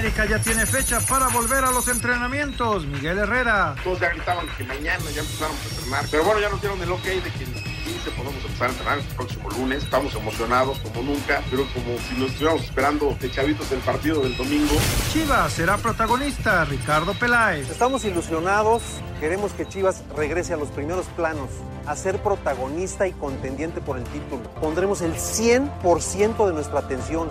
América ya tiene fecha para volver a los entrenamientos. Miguel Herrera. Todos ya gritaban que mañana ya empezaron a entrenar. Pero bueno, ya nos dieron el ok de que el 15 podemos empezar a entrenar el próximo lunes. Estamos emocionados como nunca, pero como si nos estuviéramos esperando de chavitos el partido del domingo. Chivas será protagonista. Ricardo Peláez. Estamos ilusionados. Queremos que Chivas regrese a los primeros planos, a ser protagonista y contendiente por el título. Pondremos el 100% de nuestra atención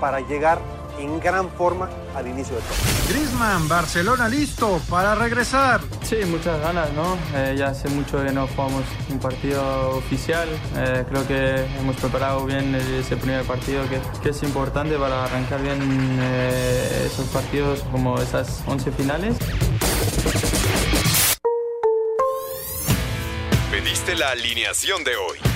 para llegar en gran forma al inicio del torneo. Griezmann, Barcelona listo para regresar. Sí, muchas ganas, ¿no? Eh, ya hace mucho que no jugamos un partido oficial. Eh, creo que hemos preparado bien ese primer partido que, que es importante para arrancar bien eh, esos partidos como esas 11 finales. Pediste la alineación de hoy.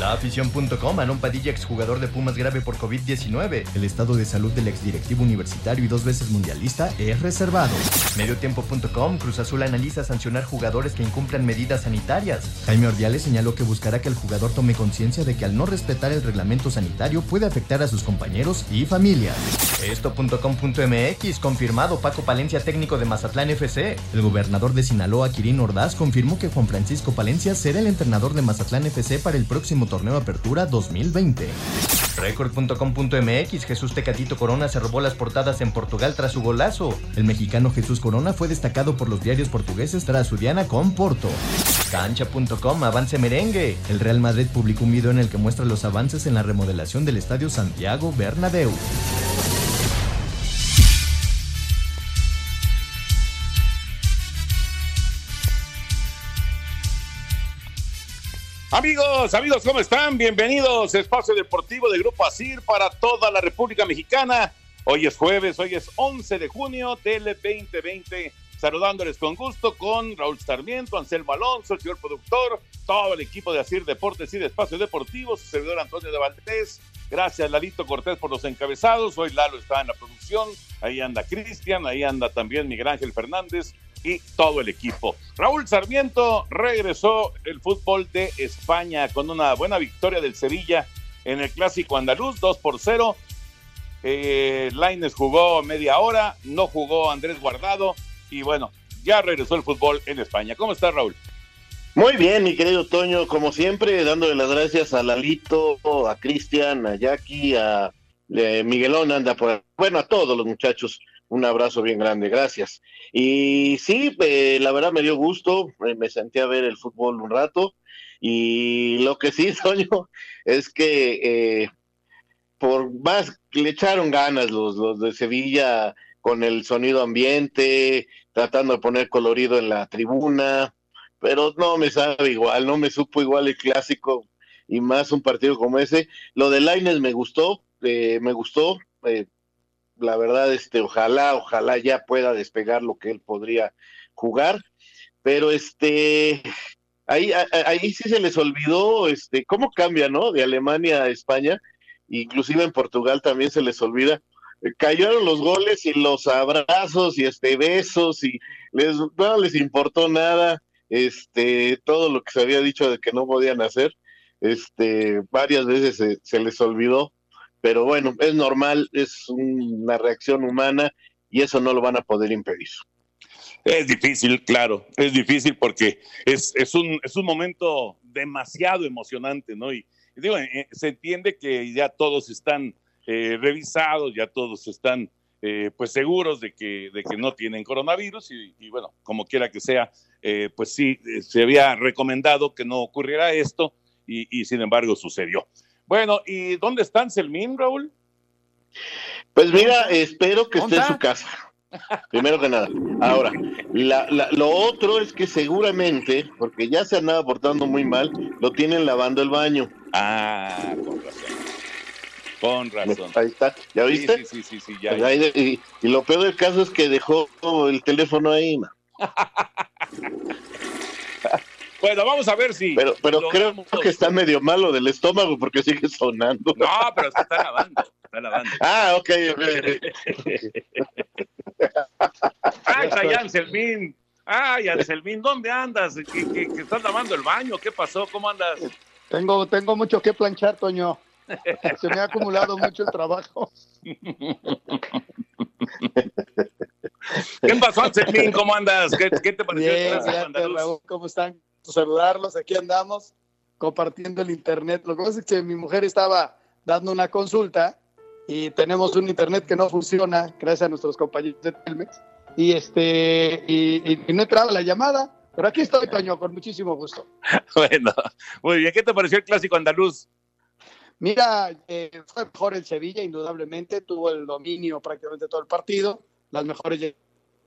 La afición.com, Anon Padilla, exjugador de Pumas grave por COVID-19. El estado de salud del exdirectivo universitario y dos veces mundialista es reservado. Mediotiempo.com, Cruz Azul analiza sancionar jugadores que incumplan medidas sanitarias. Jaime Ordiales señaló que buscará que el jugador tome conciencia de que al no respetar el reglamento sanitario puede afectar a sus compañeros y familia. Esto.com.mx, confirmado Paco Palencia, técnico de Mazatlán FC. El gobernador de Sinaloa, Kirin Ordaz, confirmó que Juan Francisco Palencia será el entrenador de Mazatlán FC para el próximo torneo Apertura 2020. Record.com.mx Jesús Tecatito Corona se robó las portadas en Portugal tras su golazo. El mexicano Jesús Corona fue destacado por los diarios portugueses tras su diana con Porto. Cancha.com Avance Merengue. El Real Madrid publicó un video en el que muestra los avances en la remodelación del Estadio Santiago Bernabéu. Amigos, amigos, ¿cómo están? Bienvenidos a Espacio Deportivo de Grupo Asir para toda la República Mexicana. Hoy es jueves, hoy es 11 de junio del 2020. Saludándoles con gusto con Raúl Sarmiento, Anselmo Alonso, el señor productor, todo el equipo de Asir Deportes y de Espacio Deportivo, su servidor Antonio de Valdés. Gracias, Lalito Cortés, por los encabezados. Hoy Lalo está en la producción. Ahí anda Cristian, ahí anda también Miguel Ángel Fernández y todo el equipo. Raúl Sarmiento regresó el fútbol de España con una buena victoria del Sevilla en el clásico andaluz, 2 por 0. Eh, Laines jugó media hora, no jugó Andrés Guardado y bueno, ya regresó el fútbol en España. ¿Cómo está Raúl? Muy bien, mi querido Toño, como siempre, dándole las gracias a Lalito, a Cristian, a Jackie, a Miguelón, anda por bueno, a todos los muchachos un abrazo bien grande, gracias. Y sí, eh, la verdad me dio gusto, eh, me senté a ver el fútbol un rato y lo que sí, Toño, es que eh, por más le echaron ganas los, los de Sevilla con el sonido ambiente, tratando de poner colorido en la tribuna, pero no me sabe igual, no me supo igual el clásico y más un partido como ese. Lo de Laines me gustó, me gustó, la verdad, este, ojalá, ojalá ya pueda despegar lo que él podría jugar, pero este, ahí, ahí sí se les olvidó, este, cómo cambia, ¿no? De Alemania a España, inclusive en Portugal también se les olvida. Cayeron los goles y los abrazos y este besos y les no les importó nada, este, todo lo que se había dicho de que no podían hacer, este, varias veces se, les olvidó pero bueno, es normal, es una reacción humana y eso no lo van a poder impedir. Es difícil, claro, es difícil porque es, es, un, es un momento demasiado emocionante, ¿no? Y, digo, eh, se entiende que ya todos están eh, revisados, ya todos están eh, pues seguros de que, de que no tienen coronavirus y, y bueno, como quiera que sea, pues sí, se había recomendado que no ocurriera esto y, y sin embargo sucedió. Bueno, ¿y dónde está Selmín, Raúl? Pues mira, espero que esté en su casa. Primero que nada. Ahora, lo otro es que seguramente, porque ya se andaba portando muy mal, lo tienen lavando el baño. Ah, con razón. Con razón. Ahí está, ¿ya viste? Sí, sí, sí, sí, ya, pues y, lo peor del caso es que dejó el teléfono ahí. bueno, vamos a ver si. Pero, pero creo que está medio malo del estómago porque sigue sonando. No, pero se está lavando. Está lavando. Ah, ok, ok. Ay, Anselmín. Ay, Anselmín, ¿dónde andas? ¿Que, estás lavando el baño? ¿Qué pasó? ¿Cómo andas? Tengo, tengo mucho que planchar, Toño. Se me ha acumulado mucho el trabajo. ¿Qué pasó, Anselmín? ¿Cómo andas? ¿Qué, te pareció? Bien, Raúl, ¿cómo están? Saludarlos, aquí andamos compartiendo el internet. Lo que pasa es que mi mujer estaba dando una consulta y tenemos un internet que no funciona, gracias a nuestros compañeros de Telmex, y, este, y, no entraba la llamada, pero aquí estoy, Toño, con muchísimo gusto. Bueno, muy bien. ¿Qué te pareció el clásico andaluz? Mira, eh, fue mejor el Sevilla, indudablemente, tuvo el dominio prácticamente todo el partido, las mejores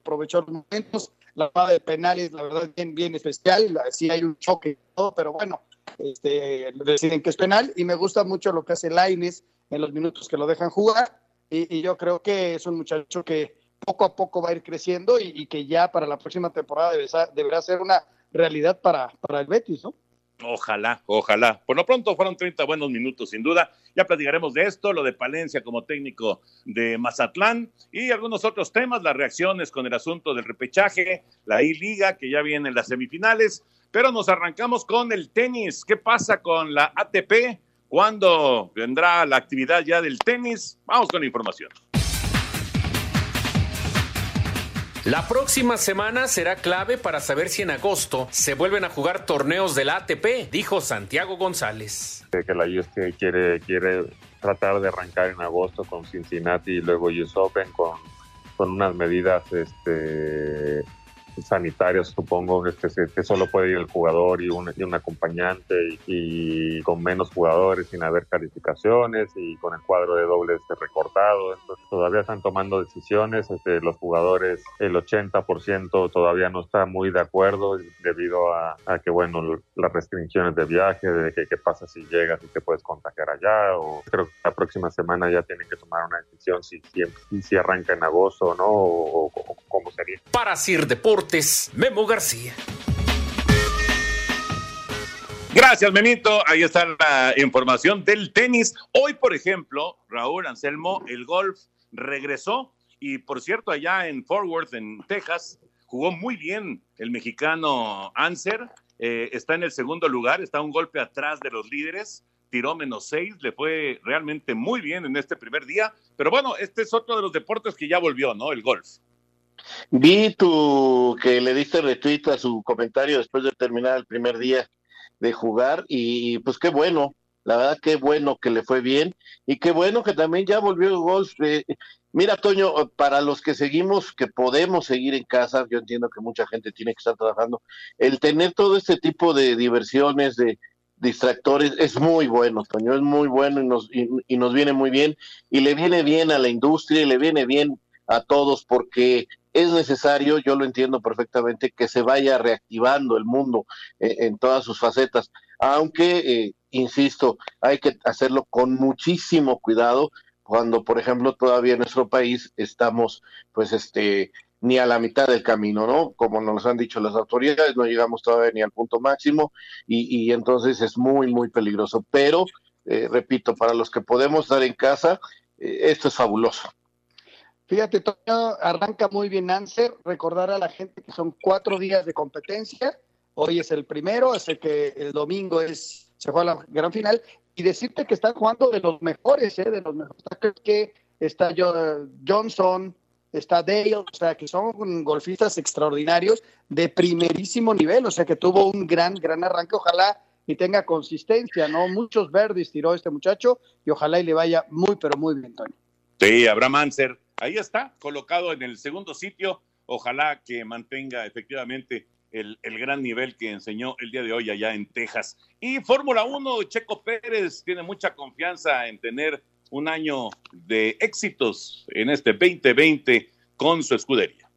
aprovechó los momentos, la jugada de penales, la verdad, bien, bien especial, sí hay un choque y todo, pero bueno, este, deciden que es penal y me gusta mucho lo que hace Laines en los minutos que lo dejan jugar. Y, yo creo que es un muchacho que poco a poco va a ir creciendo y, que ya para la próxima temporada deberá ser una realidad para, para el Betis, ¿no? Ojalá, ojalá. Por lo pronto fueron 30 buenos minutos, sin duda. Ya platicaremos de esto, lo de Palencia como técnico de Mazatlán y algunos otros temas, las reacciones con el asunto del repechaje, la I-Liga, que ya viene en las semifinales. Pero nos arrancamos con el tenis. ¿Qué pasa con la ATP? ¿Cuándo vendrá la actividad ya del tenis? Vamos con la información. La próxima semana será clave para saber si en agosto se vuelven a jugar torneos del ATP, dijo Santiago González. Que la USTA quiere, quiere tratar de arrancar en agosto con Cincinnati y luego US Open con, con unas medidas este, sanitarios, supongo, que, que solo puede ir el jugador y un, y un acompañante y, con menos jugadores sin haber calificaciones y con el cuadro de dobles recortado. Todavía están tomando decisiones. Este, los jugadores, el 80% todavía no está muy de acuerdo debido a, que, bueno, las restricciones de viaje, de que qué pasa si llegas y te puedes contagiar allá. O creo que la próxima semana ya tienen que tomar una decisión si, si, si arranca en agosto o no, o, o cómo sería. Para Sir Deportes Memo García. Gracias, Memito. Ahí está la información del tenis. Hoy, por ejemplo, Raúl Anselmo, el golf regresó y, por cierto, allá en Fort Worth, en Texas, jugó muy bien el mexicano Anser. Eh, está en el segundo lugar, está un golpe atrás de los líderes. Tiró menos seis, le fue realmente muy bien en este primer día. Pero bueno, este es otro de los deportes que ya volvió, ¿no? El golf. Vi tu que le diste retweet a su comentario después de terminar el primer día de jugar y pues qué bueno, la verdad qué bueno que le fue bien y qué bueno que también ya volvió el golf. Eh, mira, Toño, para los que seguimos, que podemos seguir en casa, yo entiendo que mucha gente tiene que estar trabajando, el tener todo este tipo de diversiones, de distractores, es muy bueno, Toño, es muy bueno y nos, y nos viene muy bien y le viene bien a la industria y le viene bien a todos porque es necesario, yo lo entiendo perfectamente, que se vaya reactivando el mundo eh, en todas sus facetas, aunque, eh, insisto, hay que hacerlo con muchísimo cuidado cuando, por ejemplo, todavía en nuestro país estamos, pues, este, ni a la mitad del camino, ¿no? Como nos han dicho las autoridades, no llegamos todavía ni al punto máximo y, entonces es muy, muy peligroso. Pero, eh, repito, para los que podemos estar en casa, esto es fabuloso. Fíjate, Toño, arranca muy bien Anser. Recordar a la gente que son cuatro días de competencia. Hoy es el primero, así que el domingo es se juega la gran final. Y decirte que están jugando de los mejores, ¿eh? de los mejores que está Johnson, está Dale, o sea, que son golfistas extraordinarios de primerísimo nivel, o sea, que tuvo un gran, gran arranque. Ojalá y tenga consistencia, ¿no? Muchos verdes tiró este muchacho y ojalá y le vaya muy, pero muy bien, Toño. Sí, Abraham Anser ahí está, colocado en el segundo sitio. Ojalá que mantenga efectivamente el, gran nivel que enseñó el día de hoy allá en Texas. Y Fórmula 1, Checo Pérez tiene mucha confianza en tener un año de éxitos en este 2020 con su escudería.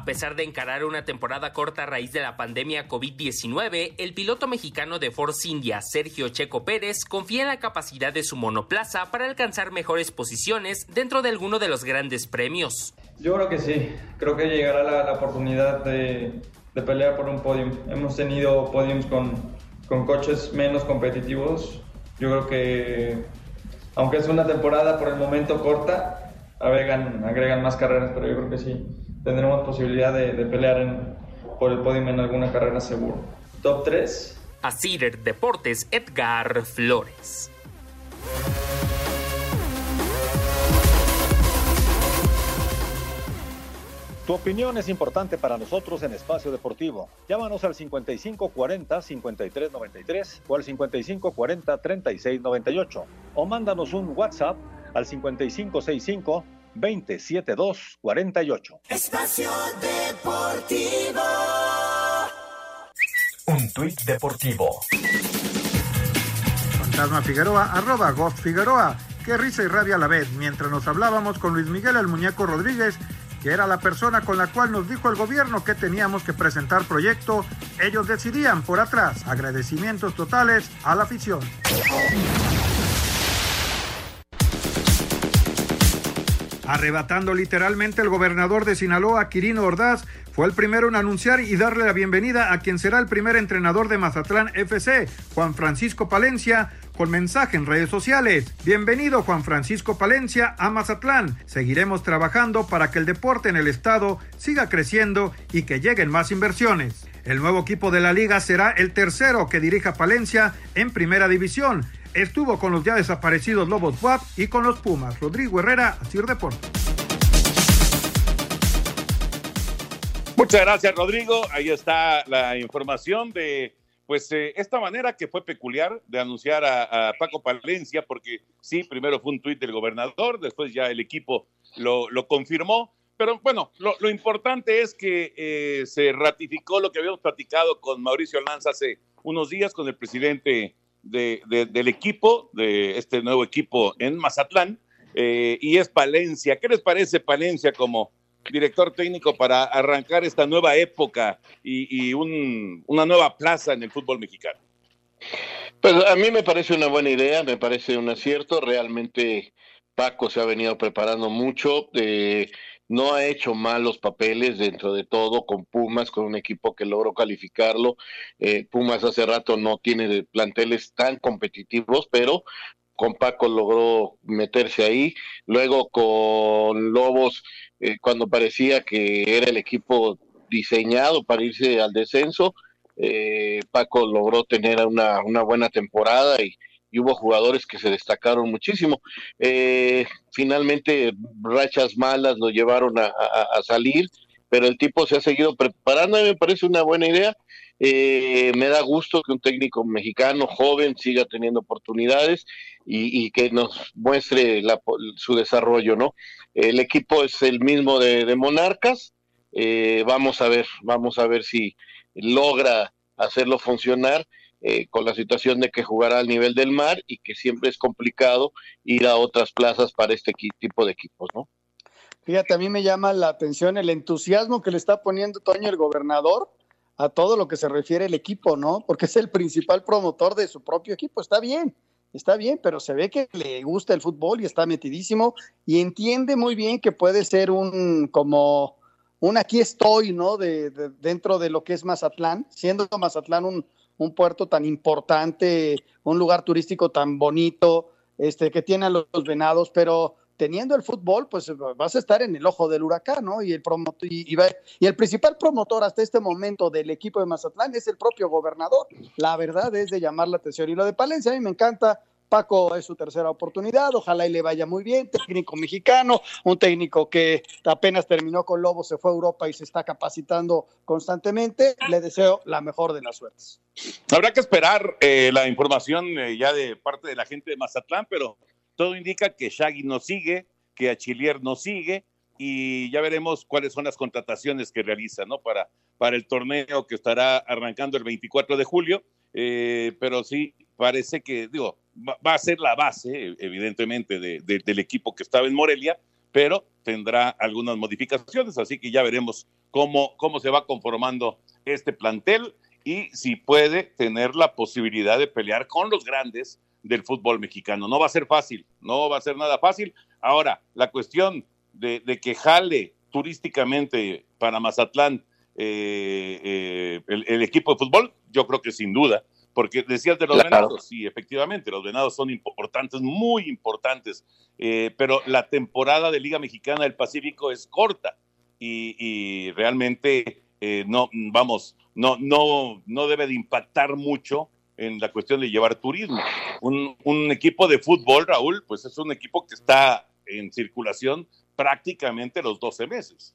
A pesar de encarar una temporada corta a raíz de la pandemia COVID-19, el piloto mexicano de Force India, Sergio Checo Pérez, confía en la capacidad de su monoplaza para alcanzar mejores posiciones dentro de alguno de los grandes premios. Yo creo que sí, creo que llegará la, oportunidad de, pelear por un podium. Hemos tenido podiums con, con coches menos competitivos. Yo creo que, aunque es una temporada por el momento corta, agregan, agregan más carreras, pero yo creo que sí tendremos posibilidad de, pelear por el podium en alguna carrera seguro. Top 3. Cider Deportes, Edgar Flores. Tu opinión es importante para nosotros en Espacio Deportivo. Llámanos al 5540-5393 o al 5540-3698 o mándanos un WhatsApp al 5565 27248. Espacio Deportivo. Un tuit deportivo. Fantasma Figueroa, arroba Ghost Figueroa. Qué risa y rabia a la vez. Mientras nos hablábamos con Luis Miguel el Muñeco Rodríguez, que era la persona con la cual nos dijo el gobierno que teníamos que presentar proyecto, ellos decidían por atrás. Agradecimientos totales a la afición. Arrebatando literalmente el gobernador de Sinaloa, Quirino Ordaz, fue el primero en anunciar y darle la bienvenida a quien será el primer entrenador de Mazatlán FC, Juan Francisco Palencia, con mensaje en redes sociales. Bienvenido Juan Francisco Palencia a Mazatlán. Seguiremos trabajando para que el deporte en el estado siga creciendo y que lleguen más inversiones. El nuevo equipo de la liga será el tercero que dirija Palencia en primera división Estuvo con los ya desaparecidos Lobos WAP y con los Pumas. Rodrigo Herrera, Asir Deportes. Muchas gracias, Rodrigo. Ahí está la información de pues eh, esta manera que fue peculiar de anunciar a, Paco Palencia, porque sí, primero fue un tuit del gobernador, después ya el equipo lo, confirmó, pero bueno, lo, importante es que eh, se ratificó lo que habíamos platicado con Mauricio Lanza hace unos días con el presidente de, del equipo, de este nuevo equipo en Mazatlán, eh, y es Palencia. ¿Qué les parece Palencia como director técnico para arrancar esta nueva época y, una nueva plaza en el fútbol mexicano? Pues a mí me parece una buena idea, me parece un acierto. Realmente Paco se ha venido preparando mucho. Eh, no ha hecho malos papeles dentro de todo con Pumas, con un equipo que logró calificarlo. Eh, Pumas hace rato no tiene planteles tan competitivos, pero con Paco logró meterse ahí. Luego con Lobos, eh, cuando parecía que era el equipo diseñado para irse al descenso, eh, Paco logró tener una, una buena temporada y, y hubo jugadores que se destacaron muchísimo. Eh, finalmente, rachas malas lo llevaron a, salir, pero el tipo se ha seguido preparando y me parece una buena idea. Eh, me da gusto que un técnico mexicano joven siga teniendo oportunidades y, que nos muestre su desarrollo, ¿no? El equipo es el mismo de, Monarcas. Eh, vamos a ver, vamos a ver si logra hacerlo funcionar eh, con la situación de que jugará al nivel del mar y que siempre es complicado ir a otras plazas para este tipo de equipos, ¿no? Fíjate, a mí me llama la atención el entusiasmo que le está poniendo Toño el gobernador a todo lo que se refiere el equipo, ¿no? Porque es el principal promotor de su propio equipo. Está bien, está bien, pero se ve que le gusta el fútbol y está metidísimo y entiende muy bien que puede ser un como un aquí estoy, ¿no? De, dentro de lo que es Mazatlán, siendo Mazatlán un, un puerto tan importante, un lugar turístico tan bonito, este, que tiene a los, venados, pero teniendo el fútbol, pues vas a estar en el ojo del huracán, ¿no? Y el, y, y, el principal promotor hasta este momento del equipo de Mazatlán es el propio gobernador. La verdad es de llamar la atención. Y lo de Palencia a mí me encanta Paco es su tercera oportunidad, ojalá y le vaya muy bien, técnico mexicano, un técnico que apenas terminó con Lobo, se fue a Europa y se está capacitando constantemente. Le deseo la mejor de las suertes. Habrá que esperar eh, la información eh, ya de parte de la gente de Mazatlán, pero todo indica que Shaggy no sigue, que Achillier no sigue, y ya veremos cuáles son las contrataciones que realiza, ¿no? Para, para el torneo que estará arrancando el 24 de julio, eh, pero sí, parece que, digo, va, a ser la base, evidentemente, del equipo que estaba en Morelia, pero tendrá algunas modificaciones, así que ya veremos cómo, cómo se va conformando este plantel y si puede tener la posibilidad de pelear con los grandes del fútbol mexicano. No va a ser fácil, no va a ser nada fácil. Ahora, la cuestión de, que jale turísticamente para Mazatlán eh, eh, el, equipo de fútbol, yo creo que sin duda, porque decías de los venados, sí, efectivamente, los venados son importantes, muy importantes, eh, pero la temporada de Liga Mexicana del Pacífico es corta y, realmente no, vamos, no, no, no debe de impactar mucho en la cuestión de llevar turismo. Un, un, equipo de fútbol, Raúl, pues es un equipo que está en circulación prácticamente los 12 meses.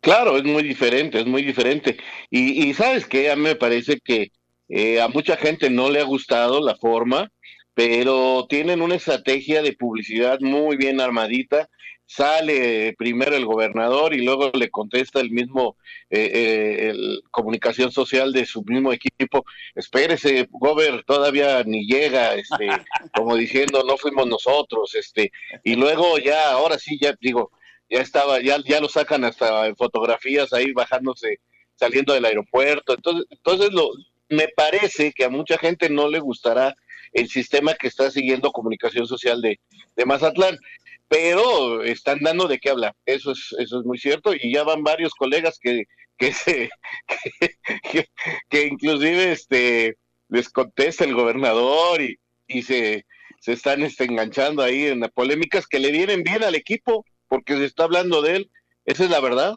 Claro, es muy diferente, es muy diferente. Y, sabes que a mí me parece que eh, a mucha gente no le ha gustado la forma, pero tienen una estrategia de publicidad muy bien armadita. Sale primero el gobernador y luego le contesta el mismo eh, eh, el comunicación social de su mismo equipo, espérese, gober, todavía ni llega, este, como diciendo, no fuimos nosotros, este, y luego ya, ahora sí, ya digo, ya estaba, ya, ya lo sacan hasta en fotografías ahí bajándose, saliendo del aeropuerto, entonces, entonces lo, me parece que a mucha gente no le gustará el sistema que está siguiendo comunicación social de, de Mazatlán pero están dando de qué hablar, eso es, eso es muy cierto, y ya van varios colegas que, que se, que, inclusive este les contesta el gobernador y, y se, se están este, enganchando ahí en las polémicas que le vienen bien al equipo, porque se está hablando de él, esa es la verdad.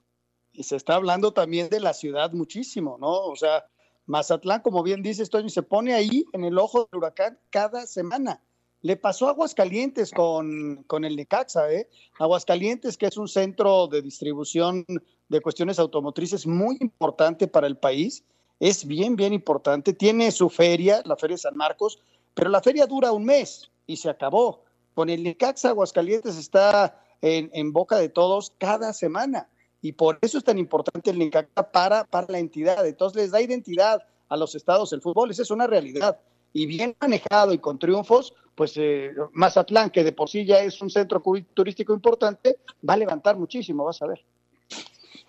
Y se está hablando también de la ciudad muchísimo, ¿no? O sea, Mazatlán, como bien dice Toño, se pone ahí en el ojo del huracán cada semana. Le pasó Aguascalientes con, con el Necaxa, ¿eh? Aguascalientes, que es un centro de distribución de cuestiones automotrices muy importante para el país, es bien, bien importante. Tiene su feria, la Feria de San Marcos, pero la feria dura un mes y se acabó. Con el Necaxa, Aguascalientes está en boca de todos cada semana y por eso es tan importante el Necaxa para, para la entidad. Entonces les da identidad a los estados el fútbol, esa es una realidad. Y bien manejado y con triunfos, pues eh, Mazatlán, que de por sí ya es un centro turístico importante, va a levantar muchísimo, vas a ver.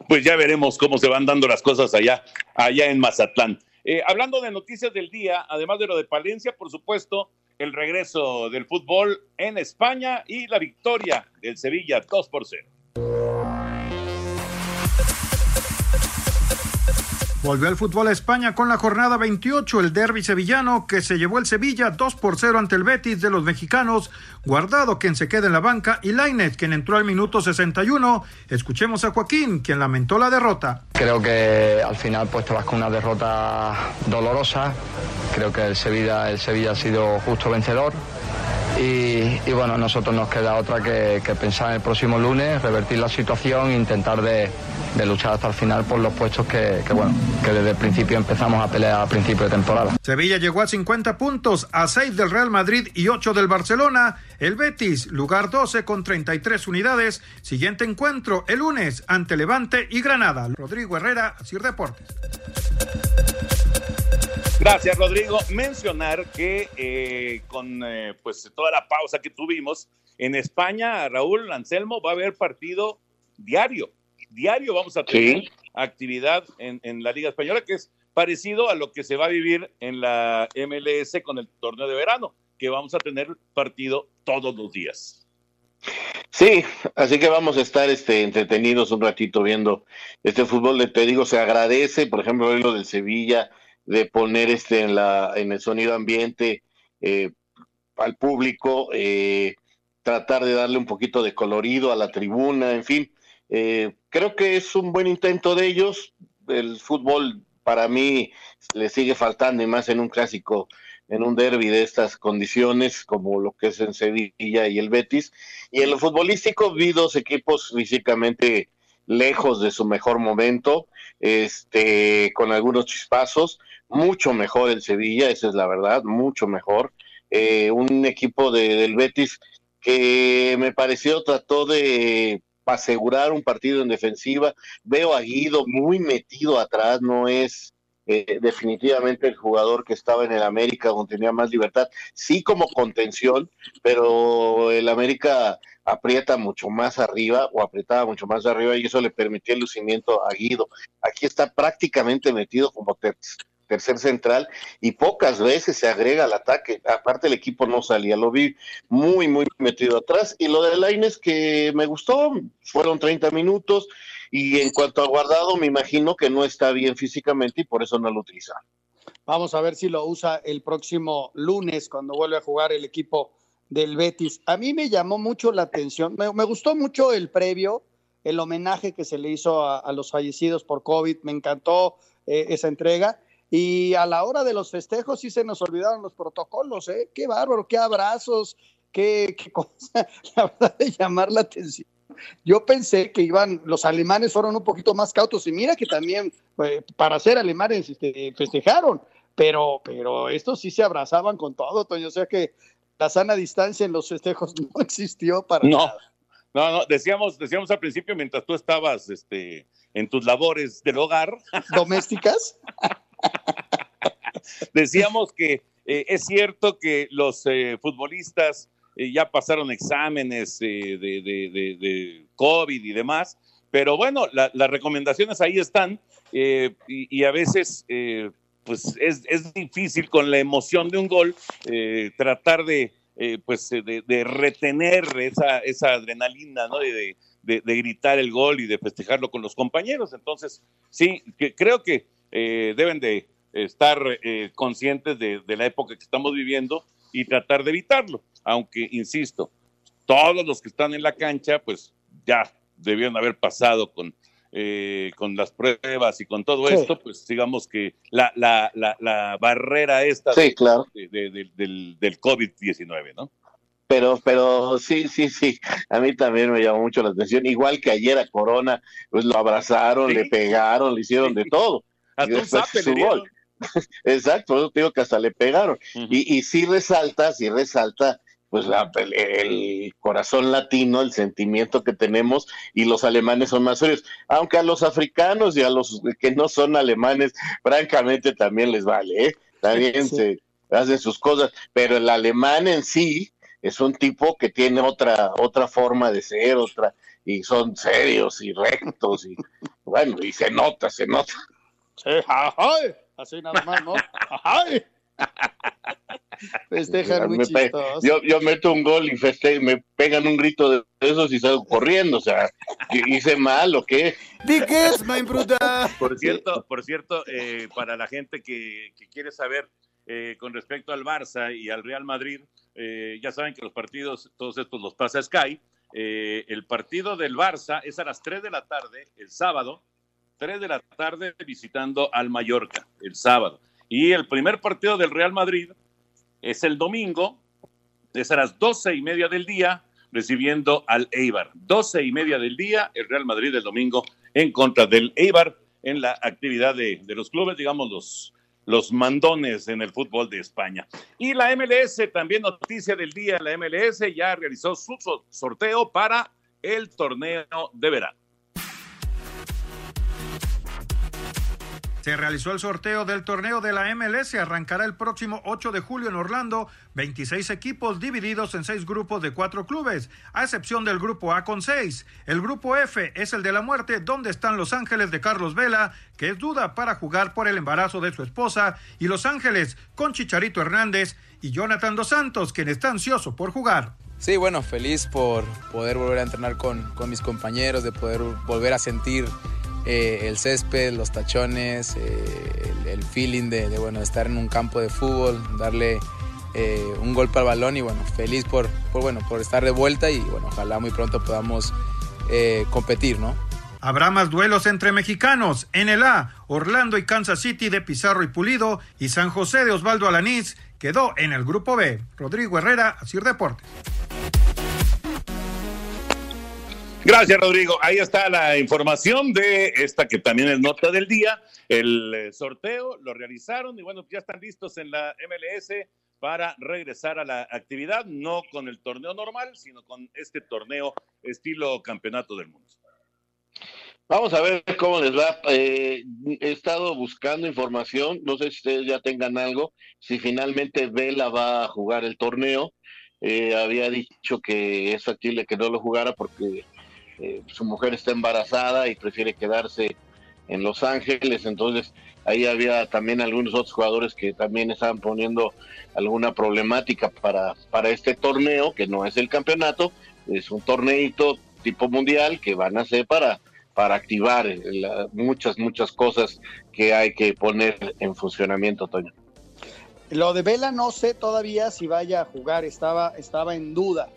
Pues ya veremos cómo se van dando las cosas allá, allá en Mazatlán. Eh, hablando de noticias del día, además de lo de Palencia, por supuesto, el regreso del fútbol en España y la victoria del Sevilla 2 por 0. Volvió el fútbol a España con la jornada 28, el derby sevillano que se llevó el Sevilla 2 por 0 ante el Betis de los mexicanos, Guardado quien se queda en la banca y Lainez quien entró al minuto 61. Escuchemos a Joaquín quien lamentó la derrota. Creo que al final pues te vas con una derrota dolorosa. Creo que el Sevilla, el Sevilla ha sido justo vencedor. Y, bueno, a nosotros nos queda otra que, pensar en el próximo lunes, revertir la situación e intentar de, luchar hasta el final por los puestos que, bueno, que desde el principio empezamos a pelear a principio de temporada. Sevilla llegó a 50 puntos, a 6 del Real Madrid y 8 del Barcelona. El Betis, lugar 12 con 33 unidades. Siguiente encuentro el lunes ante Levante y Granada. Rodrigo Herrera, Sir Deportes. Gracias, Rodrigo. Mencionar que eh, con eh, pues toda la pausa que tuvimos en España, Raúl Anselmo va a haber partido diario. Diario vamos a tener actividad en, en, la Liga Española, que es parecido a lo que se va a vivir en la MLS con el torneo de verano, que vamos a tener partido todos los días. Sí, así que vamos a estar este, entretenidos un ratito viendo este fútbol. Te digo, se agradece, por ejemplo, lo del Sevilla, de poner este en la en el sonido ambiente eh, al público eh, tratar de darle un poquito de colorido a la tribuna en fin eh, creo que es un buen intento de ellos. El fútbol para mí le sigue faltando y más en un clásico en un derby de estas condiciones como lo que es en Sevilla y el Betis. Y en lo futbolístico vi dos equipos físicamente lejos de su mejor momento, este, con algunos chispazos, mucho mejor el Sevilla, esa es la verdad, mucho mejor. Eh, un equipo de, del Betis que me pareció trató de asegurar un partido en defensiva. Veo a Guido muy metido atrás, no es eh, definitivamente el jugador que estaba en el América, donde tenía más libertad, sí como contención, pero el América aprieta mucho más arriba o apretaba mucho más arriba y eso le permitía el lucimiento a Guido. Aquí está prácticamente metido como tercer central y pocas veces se agrega al ataque. Aparte el equipo no salía, lo vi muy, muy metido atrás. Y lo de Laines que me gustó, fueron 30 minutos y en cuanto a guardado me imagino que no está bien físicamente y por eso no lo utiliza. Vamos a ver si lo usa el próximo lunes cuando vuelve a jugar el equipo del Betis. A mí me llamó mucho la atención, me, gustó mucho el previo, el homenaje que se le hizo a, los fallecidos por COVID, me encantó eh, esa entrega. Y a la hora de los festejos sí se nos olvidaron los protocolos, ¿eh? Qué bárbaro, qué abrazos, qué, qué cosa, la verdad de llamar la atención. Yo pensé que iban, los alemanes fueron un poquito más cautos y mira que también eh, para ser alemanes este, festejaron, pero, pero estos sí se abrazaban con todo, Toño, o sea que la sana distancia en los festejos no existió para no. nada. No, no, decíamos, decíamos al principio, mientras tú estabas este, en tus labores del hogar. ¿Domésticas? decíamos que eh, es cierto que los eh, futbolistas eh, ya pasaron exámenes de, de, de, COVID y demás, pero bueno, las recomendaciones ahí están y, y, a veces pues es, es, difícil con la emoción de un gol tratar de eh, pues eh, de, retener esa, esa adrenalina, ¿no? De, de, gritar el gol y de festejarlo con los compañeros. Entonces, sí, que, creo que eh, deben de estar conscientes de, la época que estamos viviendo y tratar de evitarlo. Aunque, insisto, todos los que están en la cancha, pues ya debieron haber pasado con, con las pruebas y con todo esto, pues digamos que la, la, la, barrera esta claro. del, del COVID-19, ¿no? Pero, pero sí, sí, sí, a mí también me llamó mucho la atención, igual que ayer a Corona, pues lo abrazaron, le pegaron, le hicieron de todo. Hasta su gol. Exacto, digo que hasta le pegaron. y, y sí resalta, sí resalta pues el, corazón latino, el sentimiento que tenemos y los alemanes son más serios. Aunque a los africanos y a los que no son alemanes, francamente también les vale, ¿eh? También se hacen sus cosas, pero el alemán en sí es un tipo que tiene otra otra forma de ser, otra y son serios y rectos y bueno, y se nota, se nota. Sí, así nada más, ¿no? Festejan muy yo, yo meto un gol y feste me pegan un grito de esos y salgo corriendo, o sea, hice mal o qué. qué es? Por cierto, por cierto, eh, para la gente que, quiere saber eh, con respecto al Barça y al Real Madrid, eh, ya saben que los partidos, todos estos los pasa Sky. el partido del Barça es a las 3 de la tarde, el sábado, 3 de la tarde visitando al Mallorca, el sábado. Y el primer partido del Real Madrid es el domingo, es a las doce y media del día, recibiendo al Eibar. Doce y media del día, el Real Madrid el domingo en contra del Eibar en la actividad de, los clubes, digamos, los, los mandones en el fútbol de España. Y la MLS, también noticia del día, la MLS ya realizó su sorteo para el torneo de verano. Se realizó el sorteo del torneo de la MLS. Arrancará el próximo 8 de julio en Orlando. 26 equipos divididos en seis grupos de cuatro clubes, a excepción del grupo A con seis. El grupo F es el de la muerte, donde están Los Ángeles de Carlos Vela, que es duda para jugar por el embarazo de su esposa, y Los Ángeles con Chicharito Hernández y Jonathan Dos Santos, quien está ansioso por jugar. Sí, bueno, feliz por poder volver a entrenar con, con mis compañeros, de poder volver a sentir eh, el césped, los tachones, eh, el, feeling de, bueno, estar en un campo de fútbol, darle eh, un golpe al balón y bueno, feliz por, bueno, por estar de vuelta y bueno, ojalá muy pronto podamos competir, ¿no? Habrá más duelos entre mexicanos. En el A, Orlando y Kansas City de Pizarro y Pulido y San José de Osvaldo Alanís quedó en el grupo B. Rodrigo Herrera, Asir Deportes. Gracias, Rodrigo. Ahí está la información de esta que también es nota del día. El eh, sorteo lo realizaron y bueno, ya están listos en la MLS para regresar a la actividad, no con el torneo normal, sino con este torneo estilo campeonato del mundo. Vamos a ver cómo les va. Eh, he estado buscando información, no sé si ustedes ya tengan algo, si finalmente Vela va a jugar el torneo. Eh, había dicho que es factible que no lo jugara porque eh, su mujer está embarazada y prefiere quedarse en Los Ángeles, entonces ahí había también algunos otros jugadores que también estaban poniendo alguna problemática para, para este torneo, que no es el campeonato, es un torneito tipo mundial que van a hacer para para activar muchas, muchas cosas que hay que poner en funcionamiento, Toño. Lo de Vela no sé todavía si vaya a jugar, estaba, estaba en duda.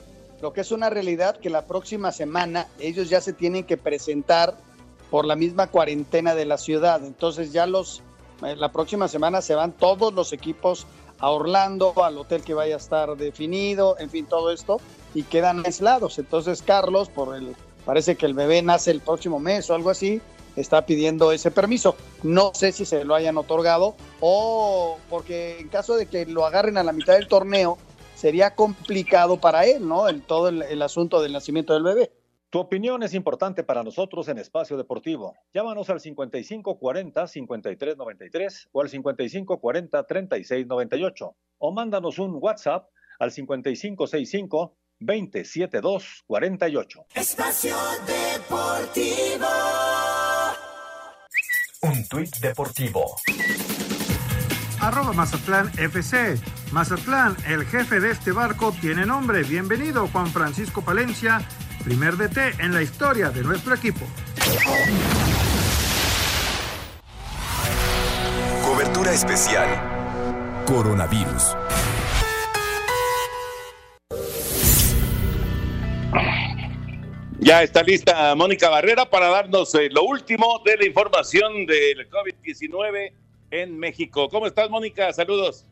Lo que es una realidad que la próxima semana ellos ya se tienen que presentar por la misma cuarentena de la ciudad. Entonces ya los eh, la próxima semana se van todos los equipos a Orlando, al hotel que vaya a estar definido, en fin, todo esto, y quedan aislados. Entonces Carlos, por el parece que el bebé nace el próximo mes o algo así, está pidiendo ese permiso. No sé si se lo hayan otorgado o porque en caso de que lo agarren a la mitad del torneo, sería complicado para él, ¿no? El, todo el, asunto del nacimiento del bebé. Tu opinión es importante para nosotros en Espacio Deportivo. Llámanos al 5540-5393 o al 5540-3698 o mándanos un WhatsApp al 5565 27248. Espacio Deportivo. Un tuit deportivo. Arroba Mazatlán FC. Mazatlán, el jefe de este barco, tiene nombre. Bienvenido, Juan Francisco Palencia, primer DT en la historia de nuestro equipo. Cobertura especial. Coronavirus. Ya está lista Mónica Barrera para darnos eh, lo último de la información del COVID-19 en México. ¿Cómo estás, Mónica? Saludos.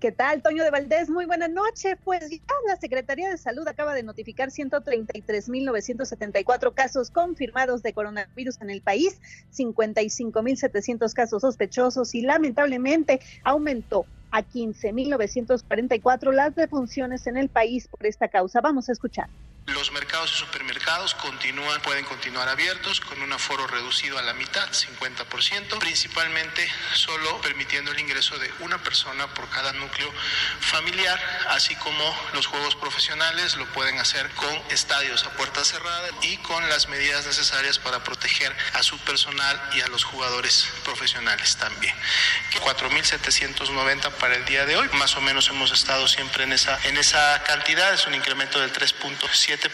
¿Qué tal, Toño de Valdés? Muy buena noche. Pues ya la Secretaría de Salud acaba de notificar 133.974 casos confirmados de coronavirus en el país, 55.700 casos sospechosos y lamentablemente aumentó a 15.944 las defunciones en el país por esta causa. Vamos a escuchar. Los mercados y supermercados continúan, pueden continuar abiertos con un aforo reducido a la mitad, 50%, principalmente solo permitiendo el ingreso de una persona por cada núcleo familiar, así como los juegos profesionales lo pueden hacer con estadios a puerta cerrada y con las medidas necesarias para proteger a su personal y a los jugadores profesionales también. 4.790 para el día de hoy, más o menos hemos estado siempre en esa, en esa cantidad, es un incremento del 3.7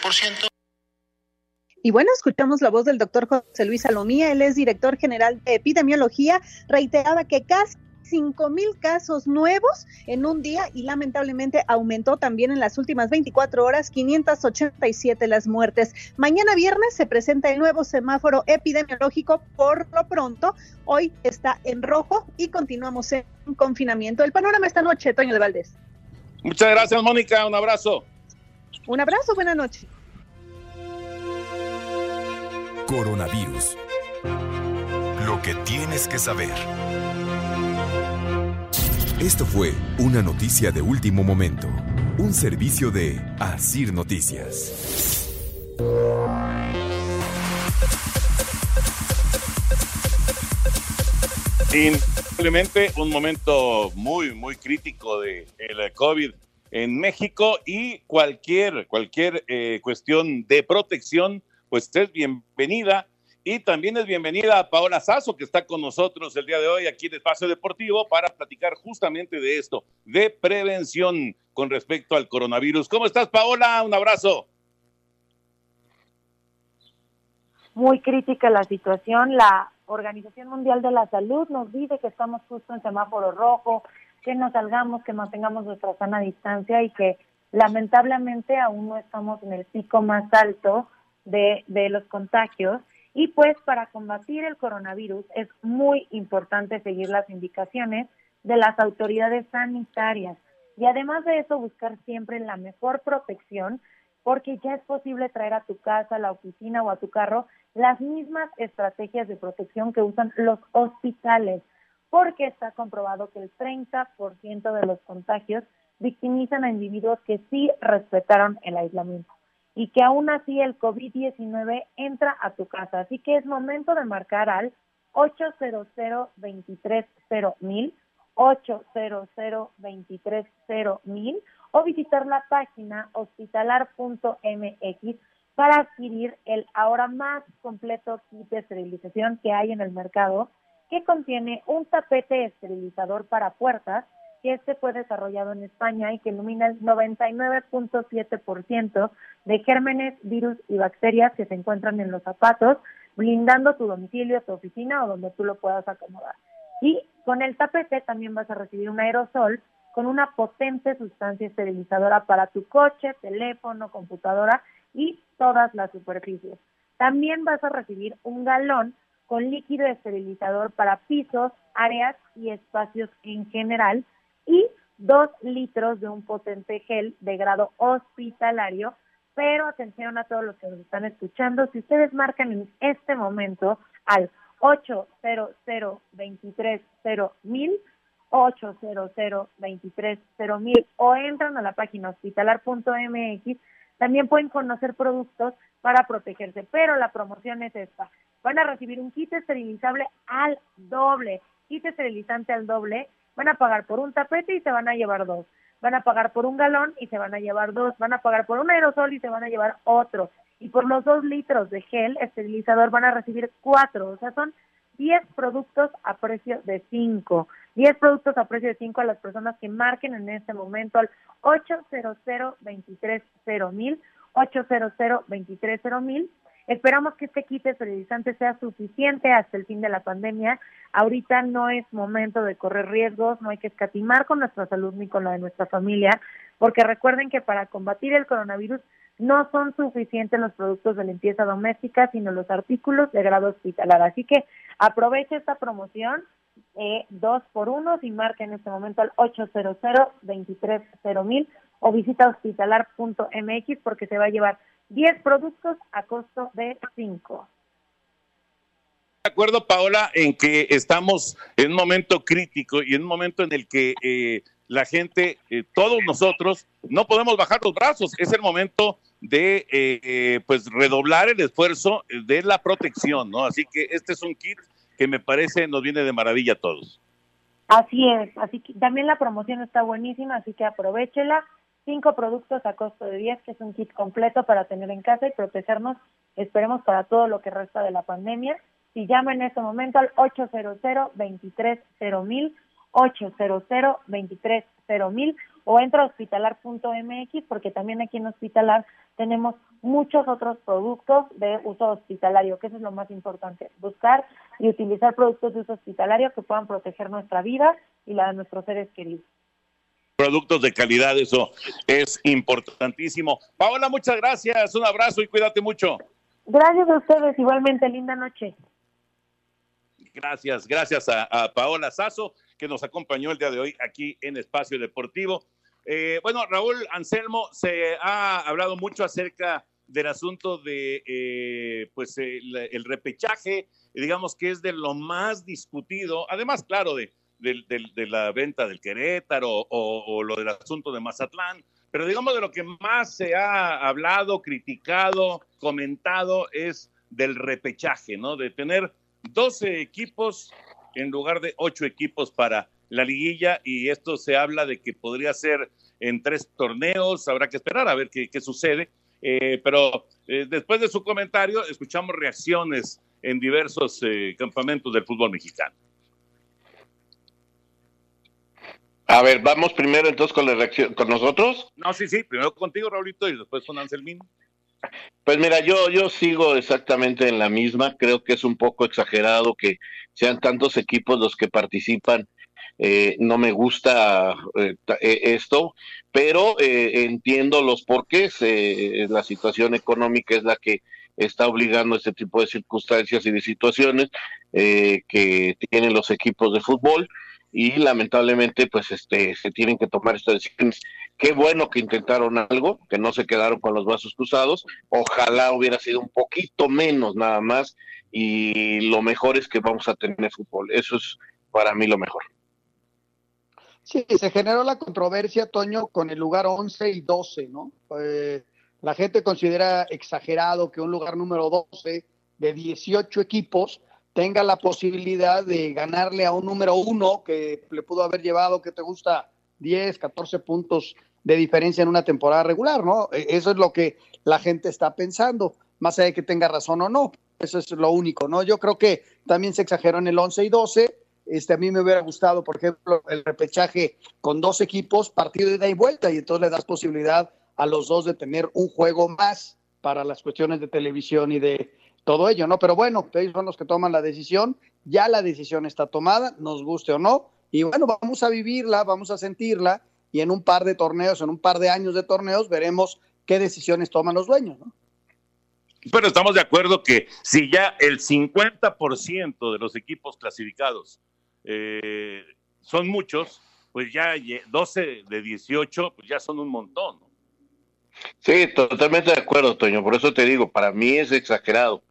y bueno, escuchamos la voz del doctor José Luis Salomía, él es director general de epidemiología, reiteraba que casi 5 mil casos nuevos en un día y lamentablemente aumentó también en las últimas 24 horas 587 las muertes. Mañana viernes se presenta el nuevo semáforo epidemiológico por lo pronto. Hoy está en rojo y continuamos en confinamiento. El panorama esta noche, Toño de Valdés. Muchas gracias, Mónica. Un abrazo. Un abrazo, buena noche. Coronavirus. Lo que tienes que saber. Esto fue una noticia de último momento. Un servicio de Asir Noticias. Simplemente un momento muy, muy crítico de el COVID en México y cualquier, cualquier eh, cuestión de protección, pues es bienvenida. Y también es bienvenida a Paola Sazo, que está con nosotros el día de hoy aquí en Espacio Deportivo para platicar justamente de esto, de prevención con respecto al coronavirus. ¿Cómo estás, Paola? Un abrazo. Muy crítica la situación. La Organización Mundial de la Salud nos dice que estamos justo en semáforo rojo, que no salgamos, que mantengamos nuestra sana distancia y que lamentablemente aún no estamos en el pico más alto de, de los contagios. Y pues para combatir el coronavirus es muy importante seguir las indicaciones de las autoridades sanitarias y además de eso buscar siempre la mejor protección porque ya es posible traer a tu casa, a la oficina o a tu carro las mismas estrategias de protección que usan los hospitales porque está comprobado que el 30% de los contagios victimizan a individuos que sí respetaron el aislamiento. Y que aún así el COVID-19 entra a tu casa. Así que es momento de marcar al 800 mil 800 mil o visitar la página hospitalar.mx para adquirir el ahora más completo kit de esterilización que hay en el mercado, que contiene un tapete esterilizador para puertas, que este fue desarrollado en España y que elimina el 99.7% de gérmenes, virus y bacterias que se encuentran en los zapatos, blindando tu domicilio, tu oficina o donde tú lo puedas acomodar. Y con el tapete también vas a recibir un aerosol con una potente sustancia esterilizadora para tu coche, teléfono, computadora y todas las superficies. También vas a recibir un galón con líquido esterilizador para pisos, áreas y espacios en general y dos litros de un potente gel de grado hospitalario. Pero atención a todos los que nos están escuchando, si ustedes marcan en este momento al 800 mil 800 mil o entran a la página hospitalar.mx, también pueden conocer productos para protegerse, pero la promoción es esta. Van a recibir un kit esterilizable al doble, kit esterilizante al doble, van a pagar por un tapete y se van a llevar dos, van a pagar por un galón y se van a llevar dos, van a pagar por un aerosol y se van a llevar otro, y por los dos litros de gel esterilizador van a recibir cuatro, o sea, son 10 productos a precio de 5. 10 productos a precio de 5 a las personas que marquen en este momento al 800 mil 800 mil Esperamos que este kit esterilizante sea suficiente hasta el fin de la pandemia. Ahorita no es momento de correr riesgos, no hay que escatimar con nuestra salud ni con la de nuestra familia, porque recuerden que para combatir el coronavirus no son suficientes los productos de limpieza doméstica, sino los artículos de grado hospitalar. Así que aproveche esta promoción, eh, dos por uno, y marca en este momento al 800 mil o visita hospitalar.mx porque se va a llevar 10 productos a costo de 5. De acuerdo, Paola, en que estamos en un momento crítico y en un momento en el que eh, la gente, eh, todos nosotros, no podemos bajar los brazos. Es el momento de eh, pues redoblar el esfuerzo de la protección, ¿no? Así que este es un kit que me parece nos viene de maravilla a todos. Así es, así que también la promoción está buenísima, así que aprovechela. Cinco productos a costo de 10, que es un kit completo para tener en casa y protegernos, esperemos, para todo lo que resta de la pandemia. Si llama en este momento al 800 230 mil 800 230 mil o entra a hospitalar.mx porque también aquí en Hospitalar tenemos muchos otros productos de uso hospitalario, que eso es lo más importante, buscar y utilizar productos de uso hospitalario que puedan proteger nuestra vida y la de nuestros seres queridos. Productos de calidad, eso es importantísimo. Paola, muchas gracias, un abrazo y cuídate mucho. Gracias a ustedes, igualmente, linda noche. Gracias, gracias a, Paola Sazo, que nos acompañó el día de hoy aquí en Espacio Deportivo. Eh, bueno, Raúl Anselmo, se ha hablado mucho acerca del asunto de eh, pues el, repechaje, digamos que es de lo más discutido, además, claro, de, de, la venta del Querétaro o, lo del asunto de Mazatlán, pero digamos de lo que más se ha hablado, criticado, comentado es del repechaje, ¿no? De tener 12 equipos en lugar de 8 equipos para la liguilla y esto se habla de que podría ser en tres torneos, habrá que esperar a ver qué, sucede, eh, pero eh, después de su comentario escuchamos reacciones en diversos eh, campamentos del fútbol mexicano. A ver, vamos primero entonces con la reacción, con nosotros. No, sí, sí, primero contigo, Raulito, y después con Anselmín. Pues mira, yo, yo sigo exactamente en la misma. Creo que es un poco exagerado que sean tantos equipos los que participan. Eh, no me gusta eh, eh, esto, pero entiendo los porqués. la situación económica es la que está obligando a este tipo de circunstancias y de situaciones que tienen los equipos de fútbol y lamentablemente pues este se tienen que tomar estas decisiones. Qué bueno que intentaron algo, que no se quedaron con los brazos cruzados. Ojalá hubiera sido un poquito menos nada más y lo mejor es que vamos a tener fútbol. Eso es para mí lo mejor. Sí, se generó la controversia, Toño, con el lugar 11 y 12, ¿no? Eh, La gente considera exagerado que un lugar número 12 de 18 equipos tenga la posibilidad de ganarle a un número uno que le pudo haber llevado, que te gusta, 10, 14 puntos de diferencia en una temporada regular, ¿no? E, eso es lo que la gente está pensando, más allá de que tenga razón o no. Eso es lo único, ¿no? Yo creo que también se exageró en el 11 y 12. Este, a mí me hubiera gustado, por ejemplo, el repechaje con dos equipos, partido de ida y vuelta, y entonces le das posibilidad a los dos de tener un juego más para las cuestiones de televisión y de todo ello, ¿no? Pero bueno, ellos son los que toman la decisión, ya la decisión está tomada, nos guste o no, y bueno, vamos a vivirla, vamos a sentirla, y en un par de torneos, en un par de años de torneos, veremos qué decisiones toman los dueños, ¿no? Pero estamos de acuerdo que si ya el 50% de los equipos clasificados eh, son muchos, pues ya 12 de 18, pues ya son un montón. ¿no? Sí, totalmente de acuerdo, Toño. Por eso te digo, para mí es exagerado.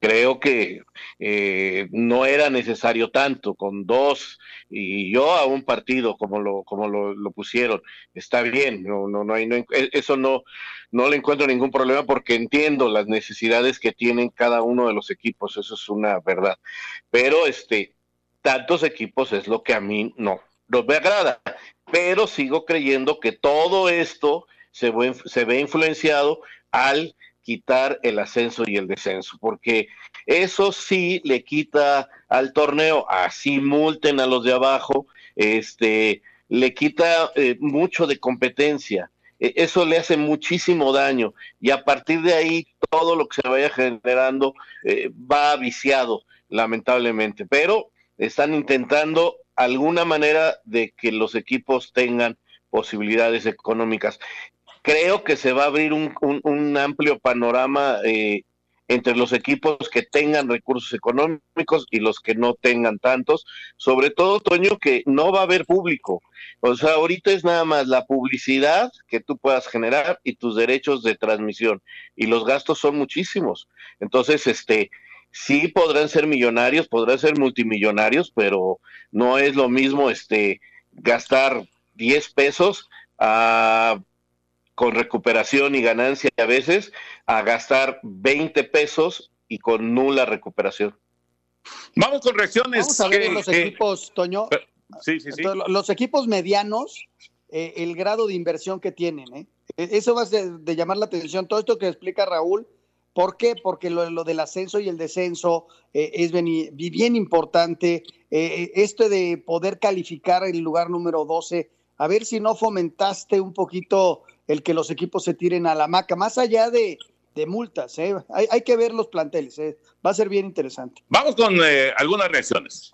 Creo que eh, no era necesario tanto con dos y yo a un partido como lo como lo, pusieron está bien. No no no hay no, e, eso no no le encuentro ningún problema porque entiendo las necesidades que tienen cada uno de los equipos. Eso es una verdad. Pero este tantos equipos es lo que a mí no no me agrada. Pero sigo creyendo que todo esto se ve, influenciado al quitar el ascenso y el descenso, porque eso sí le quita al torneo, así multen a los de abajo, este, le quita eh, mucho de competencia. E, eso le hace muchísimo daño y a partir de ahí todo lo que se vaya generando eh, va viciado, lamentablemente. Pero están intentando alguna manera de que los equipos tengan posibilidades económicas creo que se va a abrir un, un, amplio panorama eh, entre los equipos que tengan recursos económicos y los que no tengan tantos, sobre todo, Toño, que no va a haber público. O sea, ahorita es nada más la publicidad que tú puedas generar y tus derechos de transmisión. Y los gastos son muchísimos. Entonces, este, sí podrán ser millonarios, podrán ser multimillonarios, pero no es lo mismo este gastar 10 pesos a con recuperación y ganancia a veces a gastar 20 pesos y con nula recuperación. Vamos con reacciones. Vamos a ver los equipos, Toño. Sí, sí, sí. Los equipos medianos, eh, el grado de inversión que tienen. ¿eh? E, eso va a ser de llamar la atención. Todo esto que explica Raúl, ¿por qué? Porque lo, del ascenso y el descenso eh, es bien, bien importante. esto de poder calificar el lugar número 12, a ver si no fomentaste un poquito el que los equipos se tiren a la maca, más allá de, multas. ¿eh? Hay, que ver los planteles, ¿eh? va a ser bien interesante. Vamos con eh, algunas reacciones.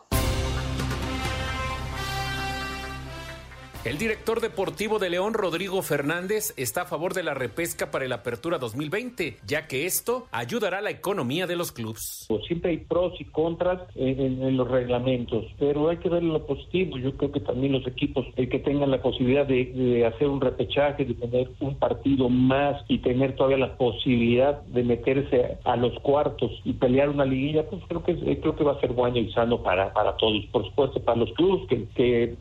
El director deportivo de León, Rodrigo Fernández, está a favor de la repesca para el Apertura 2020, ya que esto ayudará a la economía de los clubes. Siempre hay pros y contras en, los reglamentos, pero hay que ver lo positivo. Yo creo que también los equipos que tengan la posibilidad de, hacer un repechaje, de tener un partido más y tener todavía la posibilidad de meterse a los cuartos y pelear una liguilla, pues creo que creo que va a ser bueno y sano para, para todos. Por supuesto, para los clubes que, que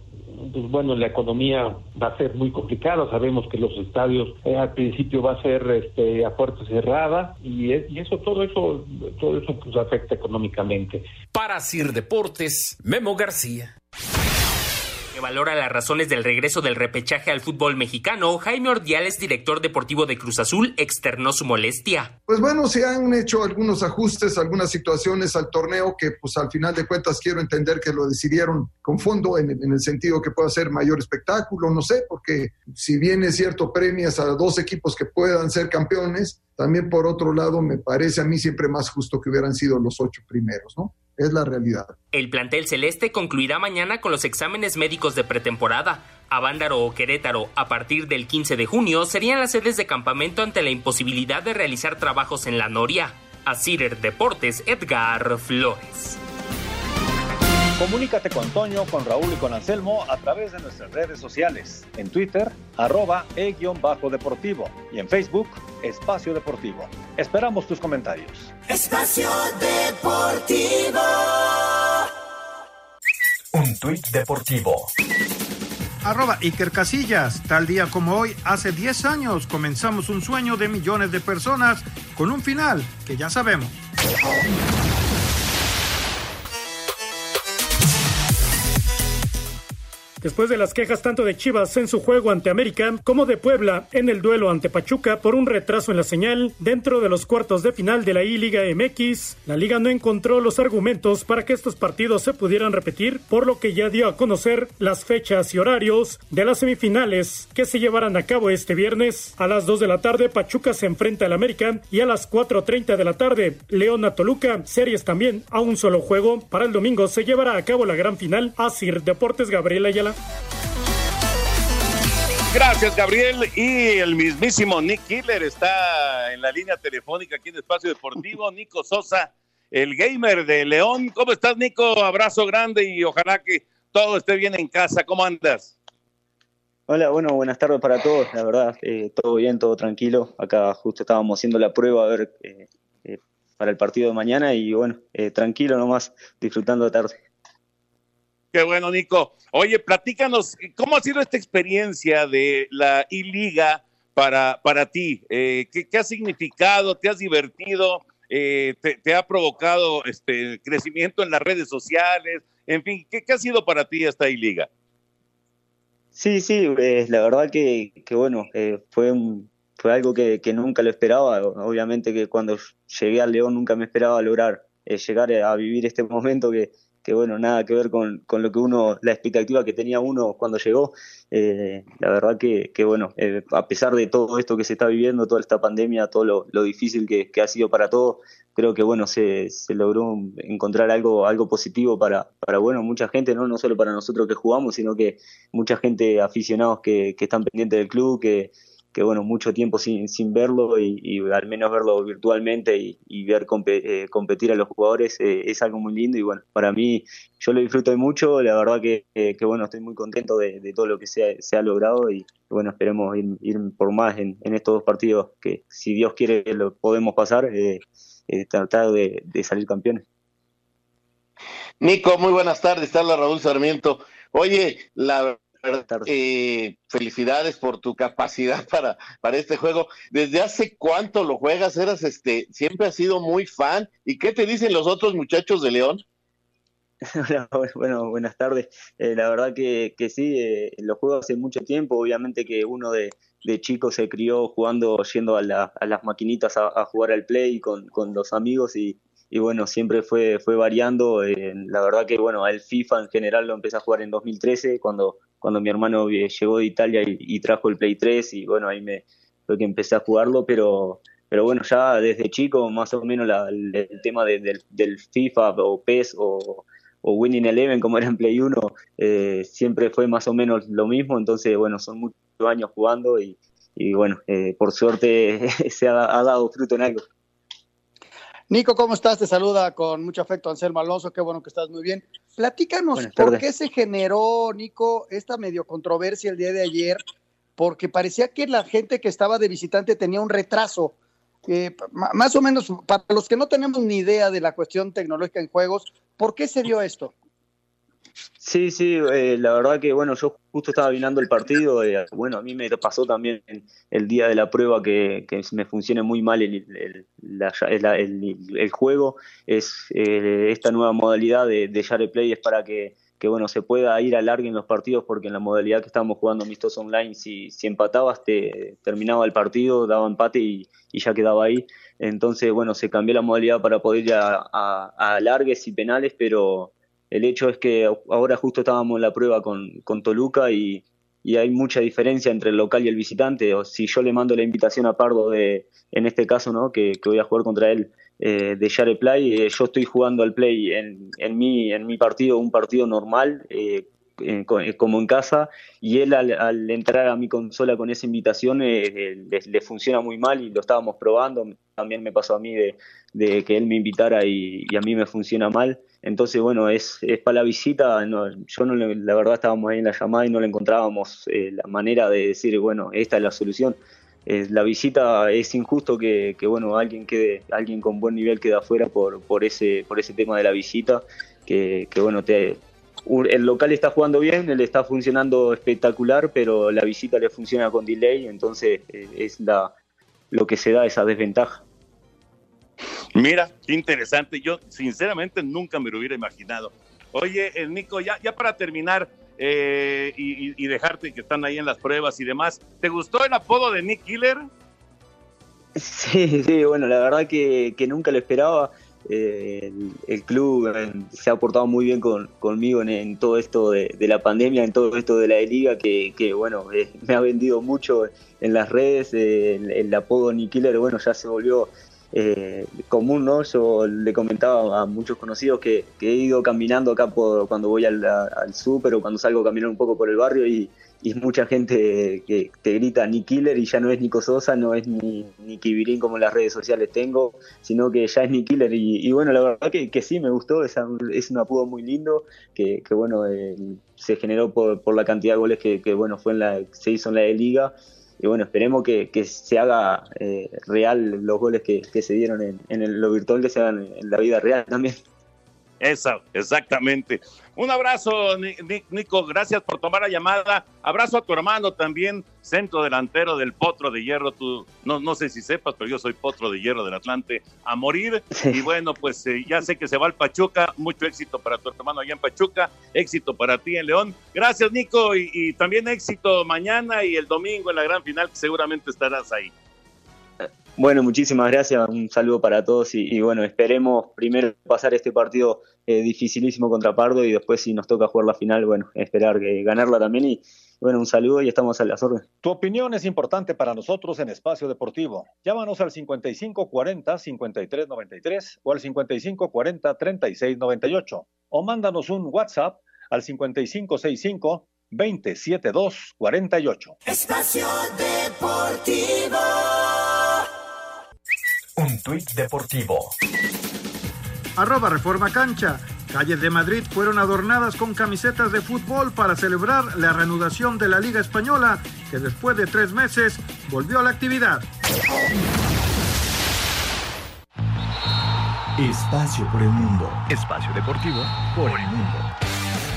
pues bueno, la economía va a ser muy complicada. Sabemos que los estadios eh, al principio va a ser este, a puerta cerrada y, eso, todo eso, todo eso pues afecta económicamente. Para Sir Deportes, Memo García que valora las razones del regreso del repechaje al fútbol mexicano, Jaime Ordiales, director deportivo de Cruz Azul, externó su molestia. Pues bueno, se han hecho algunos ajustes, algunas situaciones al torneo que pues al final de cuentas quiero entender que lo decidieron con fondo en, el sentido que pueda ser mayor espectáculo, no sé, porque si bien es cierto premias a dos equipos que puedan ser campeones, también por otro lado me parece a mí siempre más justo que hubieran sido los ocho primeros, ¿no? Es la realidad. El plantel celeste concluirá mañana con los exámenes médicos de pretemporada. Avándaro o Querétaro, a partir del 15 de junio, serían las sedes de campamento ante la imposibilidad de realizar trabajos en la Noria. A Cider Deportes, Edgar Flores. Comunícate con Toño, con Raúl y con Anselmo a través de nuestras redes sociales. En Twitter, arroba e-deportivo y en Facebook, Espacio Deportivo. Esperamos tus comentarios. Espacio Deportivo. Un tuit deportivo Arroba Iker Casillas. Tal día como hoy, hace 10 años, comenzamos un sueño de millones de personas con un final que ya sabemos. Después de las quejas tanto de Chivas en su juego ante América como de Puebla en el duelo ante Pachuca por un retraso en la señal dentro de los cuartos de final de la I-Liga MX, la liga no encontró los argumentos para que estos partidos se pudieran repetir, por lo que ya dio a conocer las fechas y horarios de las semifinales que se llevarán a cabo este viernes. A las 2 de la tarde Pachuca se enfrenta al América y a las 4.30 de la tarde León a Toluca, series también a un solo juego. Para el domingo se llevará a cabo la gran final Asir Deportes Gabriela Ayala. Gracias, Gabriel. Y el mismísimo Nick Killer está en la línea telefónica aquí en Espacio Deportivo. Nico Sosa, el gamer de León. ¿Cómo estás, Nico? Abrazo grande y ojalá que todo esté bien en casa. ¿Cómo andas? Hola, bueno, buenas tardes para todos. La verdad, eh, todo bien, todo tranquilo. Acá justo estábamos haciendo la prueba a ver eh, eh, para el partido de mañana y bueno, tranquilo nomás, disfrutando de tarde. Qué bueno, Nico. Oye, platícanos, ¿cómo ha sido esta experiencia de la I-Liga para, para ti? Eh, ¿qué, ha significado? ¿Te has divertido? Eh, te, ha provocado este crecimiento en las redes sociales? En fin, ¿qué, ha sido para ti esta I-Liga? Sí, sí, eh, la verdad que, que bueno, fue, fue algo que, que, nunca lo esperaba. Obviamente que cuando llegué al León nunca me esperaba lograr llegar a vivir este momento que, que bueno, nada que ver con, con, lo que uno, la expectativa que tenía uno cuando llegó. Eh, la verdad que, que bueno, eh, a pesar de todo esto que se está viviendo, toda esta pandemia, todo lo, lo difícil que, que, ha sido para todos, creo que bueno, se, se logró encontrar algo, algo positivo para, para bueno, mucha gente, ¿no? no solo para nosotros que jugamos, sino que mucha gente aficionados que, que están pendientes del club, que que bueno, mucho tiempo sin, sin verlo y, al menos verlo virtualmente y, ver eh, competir a los jugadores eh, es algo muy lindo y bueno, para mí yo lo disfruto mucho, la verdad que, que bueno, estoy muy contento de, todo lo que se ha, logrado y bueno, esperemos ir, por más en, estos dos partidos que si Dios quiere lo podemos pasar, eh, tratar de, de salir campeones. Nico, muy buenas tardes, la Raúl Sarmiento. Oye, la eh, felicidades por tu capacidad para, para este juego. ¿Desde hace cuánto lo juegas? Eras este, siempre has sido muy fan. ¿Y qué te dicen los otros muchachos de León? bueno, buenas tardes. Eh, la verdad que, que sí, eh, lo juego hace mucho tiempo. Obviamente que uno de, de chico se crió jugando, yendo a, a las maquinitas a, jugar al play con, con los amigos y, y bueno, siempre fue, fue variando. la verdad que bueno, el FIFA en general lo empecé a jugar en 2013 cuando, cuando mi hermano llegó de Italia y, trajo el Play 3 y bueno, ahí me fue que empecé a jugarlo, pero, pero bueno, ya desde chico más o menos el, tema del, FIFA o PES o, Winning Eleven como era en Play 1 eh, siempre fue más o menos lo mismo, entonces bueno, son muchos años jugando y, bueno, eh, por suerte se ha dado fruto en algo. Nico, ¿cómo estás? Te saluda con mucho afecto Anselmo Alonso, qué bueno que estás muy bien. Platícanos por qué se generó, Nico, esta medio controversia el día de ayer, porque parecía que la gente que estaba de visitante tenía un retraso. Eh, más o menos, para los que no tenemos ni idea de la cuestión tecnológica en juegos, ¿por qué se dio esto? Sí, sí, eh, la verdad que bueno, yo justo estaba vinando el partido, eh, bueno, a mí me pasó también el día de la prueba que, que me funcione muy mal el, el, el, juego, es eh, esta nueva modalidad de, de Share Play es para que, que bueno, se pueda ir a largo en los partidos porque en la modalidad que estábamos jugando amistoso online, si, si empatabas, te terminaba el partido, daba empate y, y ya quedaba ahí. Entonces, bueno, se cambió la modalidad para poder ir a, a, a largues y penales, pero el hecho es que ahora justo estábamos en la prueba con, con Toluca y, y, hay mucha diferencia entre el local y el visitante. O si yo le mando la invitación a Pardo de, en este caso, ¿no? que, que voy a jugar contra él eh, de Share Play, eh, yo estoy jugando al Play en, en, mi, en mi partido, un partido normal, eh, como en casa, y él al, entrar a mi consola con esa invitación le, funciona muy mal y lo estábamos probando. También me pasó a mí de, de que él me invitara y, y a mí me funciona mal. Entonces, bueno, es, es para la visita. No, yo no la verdad estábamos ahí en la llamada y no le encontrábamos eh, la manera de decir, bueno, esta es la solución. Eh, la visita es injusto que, que, bueno, alguien quede, alguien con buen nivel quede afuera por, por ese, por ese tema de la visita, que, que bueno, te, el local está jugando bien, él está funcionando espectacular, pero la visita le funciona con delay, entonces eh, es la, lo que se da esa desventaja. Mira, qué interesante. Yo sinceramente nunca me lo hubiera imaginado. Oye, el Nico, ya, ya para terminar eh, y, dejarte que están ahí en las pruebas y demás, ¿te gustó el apodo de Nick Killer? Sí, sí, bueno, la verdad que, nunca lo esperaba. Eh, el, club eh, se ha portado muy bien conmigo en, todo esto de, la pandemia, en todo esto de la liga, que, bueno, me ha vendido mucho en las redes. el, el, apodo Nick Killer, bueno, ya se volvió eh, común, ¿no? Yo le comentaba a muchos conocidos que, he ido caminando acá por, cuando voy al, al súper o cuando salgo a caminar un poco por el barrio y, y mucha gente que te grita ni Killer y ya no es Nico Sosa, no es ni, ni Kibirín como en las redes sociales tengo, sino que ya es ni Killer y, bueno, la verdad que, que, sí me gustó, es, es un apodo muy lindo que, que bueno, eh, se generó por, por, la cantidad de goles que, que bueno, fue en la, se hizo en la de liga y bueno, esperemos que, se haga eh, real los goles que, se dieron en, en, lo virtual, que se hagan en la vida real también. Esa, exactamente. Un abrazo, Nico, gracias por tomar la llamada. Abrazo a tu hermano también, centro delantero del Potro de Hierro. Tú, no, no sé si sepas, pero yo soy Potro de Hierro del Atlante a morir. Y bueno, pues eh, ya sé que se va al Pachuca. Mucho éxito para tu hermano allá en Pachuca. Éxito para ti en León. Gracias, Nico. Y, también éxito mañana y el domingo en la gran final, que seguramente estarás ahí. Bueno, muchísimas gracias, un saludo para todos y, bueno, esperemos primero pasar este partido eh, dificilísimo contra Pardo y después si nos toca jugar la final, bueno, esperar que ganarla también y bueno, un saludo y estamos a las órdenes. Tu opinión es importante para nosotros en Espacio Deportivo. Llámanos al 5540-5393 o al 5540-3698 o mándanos un WhatsApp al 5565 27248. Espacio Deportivo. Un tuit deportivo. Arroba Reforma Cancha. Calles de Madrid fueron adornadas con camisetas de fútbol para celebrar la reanudación de la Liga Española, que después de tres meses volvió a la actividad. Espacio por el mundo. Espacio deportivo por el mundo.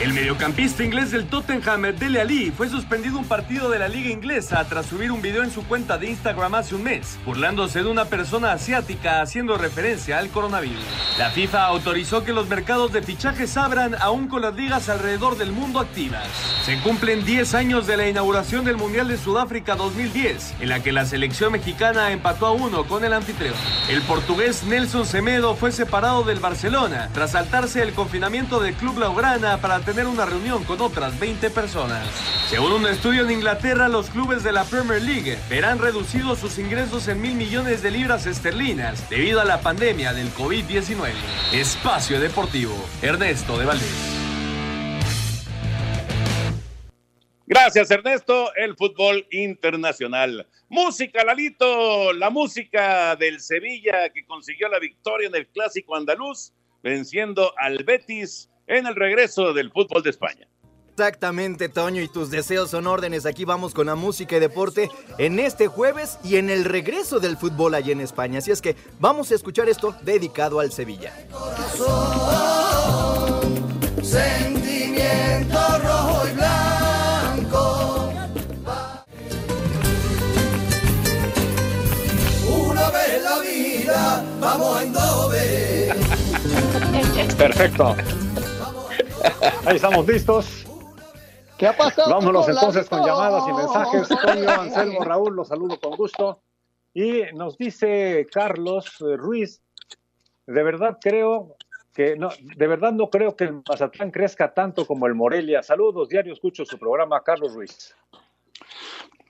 El mediocampista inglés del Tottenham, Dele Ali, fue suspendido un partido de la liga inglesa tras subir un video en su cuenta de Instagram hace un mes, burlándose de una persona asiática haciendo referencia al coronavirus. La FIFA autorizó que los mercados de fichajes abran aún con las ligas alrededor del mundo activas. Se cumplen 10 años de la inauguración del Mundial de Sudáfrica 2010, en la que la selección mexicana empató a uno con el anfitrión. El portugués Nelson Semedo fue separado del Barcelona tras saltarse el confinamiento del Club Laugrana para tener una reunión con otras 20 personas. Según un estudio en Inglaterra, los clubes de la Premier League verán reducidos sus ingresos en mil millones de libras esterlinas debido a la pandemia del COVID-19. Espacio Deportivo, Ernesto de Valdés. Gracias, Ernesto. El fútbol internacional. Música, Lalito. La música del Sevilla que consiguió la victoria en el clásico andaluz, venciendo al Betis en el regreso del fútbol de España. Exactamente, Toño, y tus deseos son órdenes. Aquí vamos con la música y deporte en este jueves y en el regreso del fútbol allá en España. Así es que vamos a escuchar esto dedicado al Sevilla. sentimiento rojo y blanco. Una vez la vida, vamos a Perfecto. Ahí estamos listos. ¿Qué ha pasado? Vámonos entonces con llamadas y mensajes. Toño, Anselmo, Raúl, los saludo con gusto. Y nos dice Carlos eh, Ruiz, de verdad creo que no, de verdad no creo que el Mazatlán crezca tanto como el Morelia. Saludos, diario escucho su programa, Carlos Ruiz.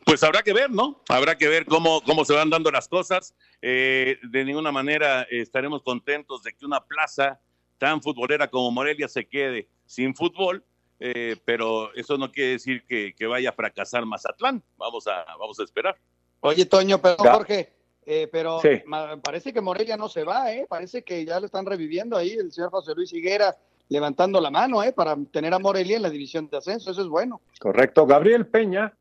Pues habrá que ver, ¿no? Habrá que ver cómo, cómo se van dando las cosas. Eh, de ninguna manera estaremos contentos de que una plaza tan futbolera como Morelia se quede sin fútbol, eh, pero eso no quiere decir que, vaya a fracasar Mazatlán. Vamos a, vamos a esperar. Oye, Toño, pero Jorge, eh, pero parece que Morelia no se va, ¿eh? Parece que ya lo están reviviendo ahí el señor José Luis Higuera levantando la mano, ¿eh? Para tener a Morelia en la división de ascenso, eso es bueno. Correcto. Gabriel Peña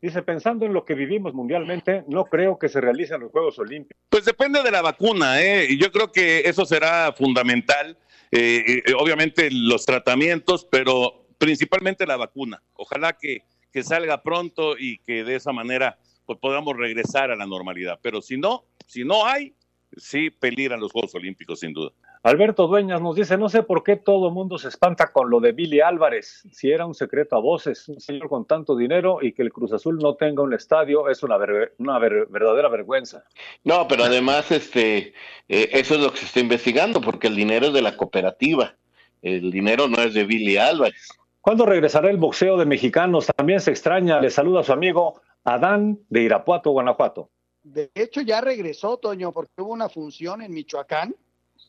dice, pensando en lo que vivimos mundialmente, no creo que se realicen los Juegos Olímpicos. Pues depende de la vacuna, ¿eh? Yo creo que eso será fundamental eh, eh, obviamente los tratamientos, pero principalmente la vacuna. Ojalá que, que salga pronto y que de esa manera pues, podamos regresar a la normalidad. Pero si no, si no hay, sí peligran los Juegos Olímpicos, sin duda. Alberto Dueñas nos dice, no sé por qué todo el mundo se espanta con lo de Billy Álvarez, si era un secreto a voces, un señor con tanto dinero y que el Cruz Azul no tenga un estadio es una, ver- una ver- verdadera vergüenza. No, pero además este, eh, eso es lo que se está investigando, porque el dinero es de la cooperativa, el dinero no es de Billy Álvarez. ¿Cuándo regresará el boxeo de mexicanos? También se extraña, le saluda a su amigo Adán de Irapuato, Guanajuato. De hecho, ya regresó, Toño, porque hubo una función en Michoacán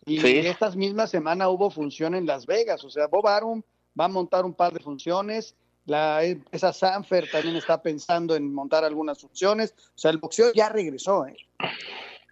y Sí. esta misma semana hubo función en Las Vegas. O sea, Bob Arum va a montar un par de funciones. La empresa Sanfer también está pensando en montar algunas funciones. O sea, el boxeo ya regresó. ¿eh?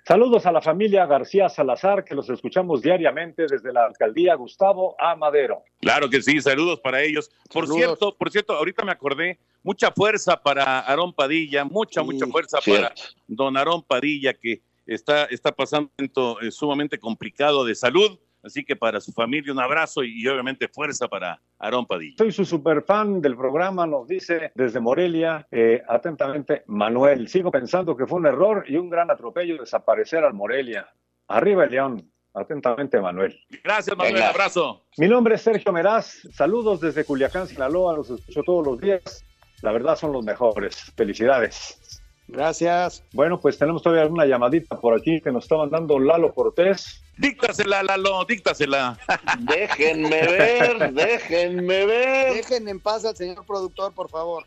Saludos a la familia García Salazar, que los escuchamos diariamente desde la alcaldía Gustavo A. Madero. Claro que sí, saludos para ellos. Por Saludos. cierto, por cierto, ahorita me acordé, mucha fuerza para Aarón Padilla, mucha, mucha fuerza para don Aarón Padilla, que está, está pasando un momento eh, sumamente complicado de salud. Así que para su familia un abrazo y, y obviamente fuerza para Aarón Padilla. Soy su superfan del programa, nos dice desde Morelia, eh, atentamente Manuel. Sigo pensando que fue un error y un gran atropello desaparecer al Morelia. Arriba el León. Atentamente Manuel. Gracias, Manuel, Venga. abrazo. Mi nombre es Sergio Meraz. Saludos desde Culiacán, Sinaloa. Los escucho todos los días. La verdad son los mejores. Felicidades. Gracias. Bueno, pues tenemos todavía una llamadita por aquí que nos está mandando Lalo Cortés. Díctasela, Lalo, díctasela. Déjenme ver, déjenme ver. Dejen en paz al señor productor, por favor.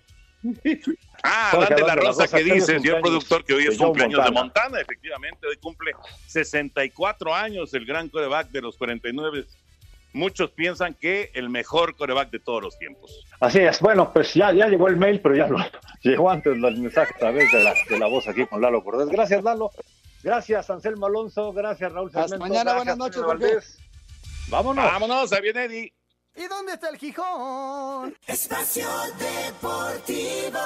Ah, de la la Rosa que dice, señor productor, que hoy es cumpleaños de Montana. Montana, efectivamente, hoy cumple 64 años el gran coreback de los 49. Muchos piensan que el mejor coreback de todos los tiempos. Así es. Bueno, pues ya, ya llegó el mail, pero ya lo, llegó antes el mensaje a través de la, de la voz aquí con Lalo Cortés. Gracias, Lalo. Gracias, Anselmo Alonso. Gracias, Raúl Hasta Sarmiento. mañana, buenas noches. Valdés. Vámonos. Vámonos, ahí viene Eddie. ¿Y dónde está el Gijón? Espacio Deportivo.